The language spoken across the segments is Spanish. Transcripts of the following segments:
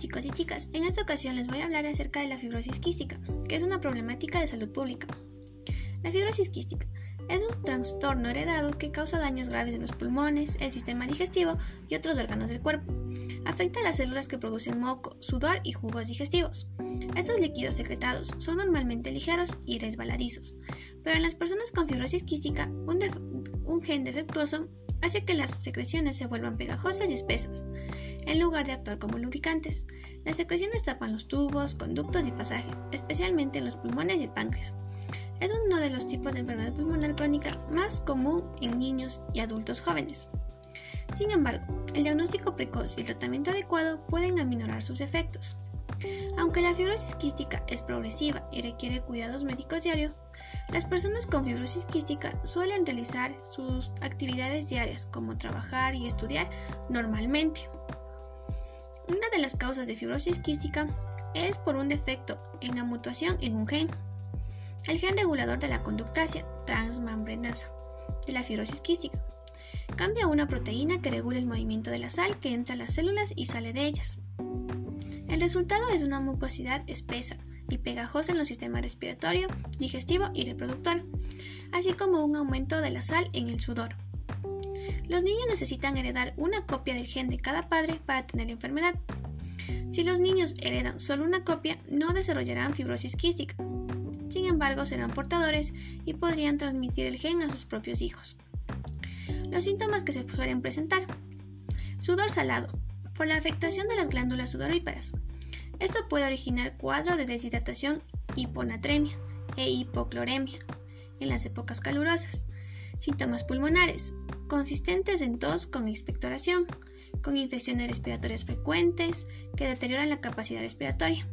chicos y chicas, en esta ocasión les voy a hablar acerca de la fibrosis quística, que es una problemática de salud pública. La fibrosis quística es un trastorno heredado que causa daños graves en los pulmones, el sistema digestivo y otros órganos del cuerpo. Afecta a las células que producen moco, sudor y jugos digestivos. Estos líquidos secretados son normalmente ligeros y resbaladizos, pero en las personas con fibrosis quística, un, un gen defectuoso hace que las secreciones se vuelvan pegajosas y espesas, en lugar de actuar como lubricantes. Las secreciones tapan los tubos, conductos y pasajes, especialmente en los pulmones y el páncreas. Es uno de los tipos de enfermedad pulmonar crónica más común en niños y adultos jóvenes. Sin embargo, el diagnóstico precoz y el tratamiento adecuado pueden aminorar sus efectos. Aunque la fibrosis quística es progresiva y requiere cuidados médicos diarios, las personas con fibrosis quística suelen realizar sus actividades diarias como trabajar y estudiar normalmente. Una de las causas de fibrosis quística es por un defecto en la mutación en un gen, el gen regulador de la conductasia transmembranasa de la fibrosis quística. Cambia una proteína que regula el movimiento de la sal que entra a las células y sale de ellas. El resultado es una mucosidad espesa y pegajosa en los sistemas respiratorio, digestivo y reproductor, así como un aumento de la sal en el sudor. Los niños necesitan heredar una copia del gen de cada padre para tener enfermedad. Si los niños heredan solo una copia, no desarrollarán fibrosis quística. Sin embargo, serán portadores y podrían transmitir el gen a sus propios hijos. Los síntomas que se suelen presentar. Sudor salado, por la afectación de las glándulas sudoríparas. Esto puede originar cuadro de deshidratación, hiponatremia e hipocloremia en las épocas calurosas. Síntomas pulmonares, consistentes en tos con expectoración, con infecciones respiratorias frecuentes que deterioran la capacidad respiratoria.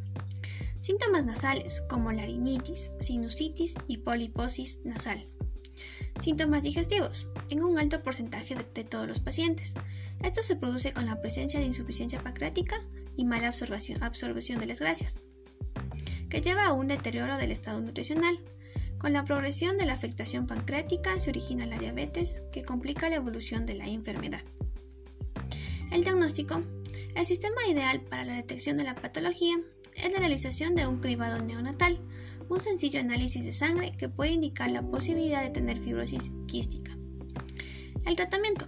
Síntomas nasales como larinitis, sinusitis y poliposis nasal. Síntomas digestivos, en un alto porcentaje de, todos los pacientes. Esto se produce con la presencia de insuficiencia pancreática y mala absorción, absorción de las grasas, que lleva a un deterioro del estado nutricional. Con la progresión de la afectación pancreática se origina la diabetes, que complica la evolución de la enfermedad. El diagnóstico. El sistema ideal para la detección de la patología es la realización de un cribado neonatal, un sencillo análisis de sangre que puede indicar la posibilidad de tener fibrosis quística. El tratamiento.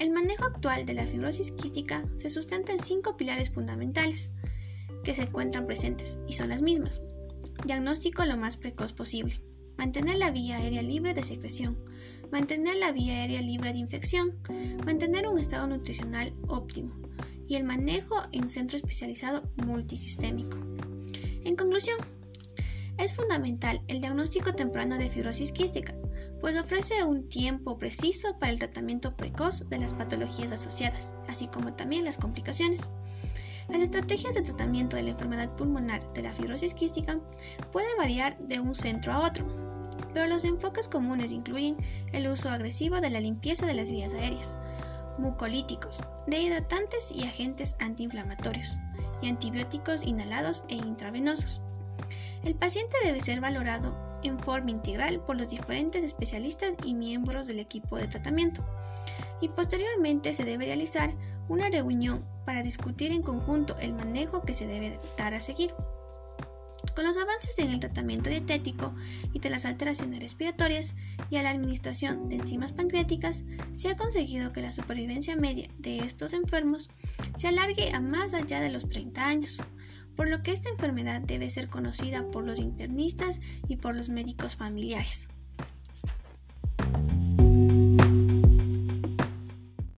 El manejo actual de la fibrosis quística se sustenta en cinco pilares fundamentales que se encuentran presentes y son las mismas. Diagnóstico lo más precoz posible. Mantener la vía aérea libre de secreción. Mantener la vía aérea libre de infección. Mantener un estado nutricional óptimo. Y el manejo en centro especializado multisistémico. En conclusión, es fundamental el diagnóstico temprano de fibrosis quística, pues ofrece un tiempo preciso para el tratamiento precoz de las patologías asociadas, así como también las complicaciones. Las estrategias de tratamiento de la enfermedad pulmonar de la fibrosis quística pueden variar de un centro a otro, pero los enfoques comunes incluyen el uso agresivo de la limpieza de las vías aéreas, mucolíticos, rehidratantes y agentes antiinflamatorios, y antibióticos inhalados e intravenosos. El paciente debe ser valorado en forma integral por los diferentes especialistas y miembros del equipo de tratamiento. Y posteriormente se debe realizar una reunión para discutir en conjunto el manejo que se debe dar a seguir. Con los avances en el tratamiento dietético y de las alteraciones respiratorias y a la administración de enzimas pancreáticas, se ha conseguido que la supervivencia media de estos enfermos se alargue a más allá de los 30 años, por lo que esta enfermedad debe ser conocida por los internistas y por los médicos familiares.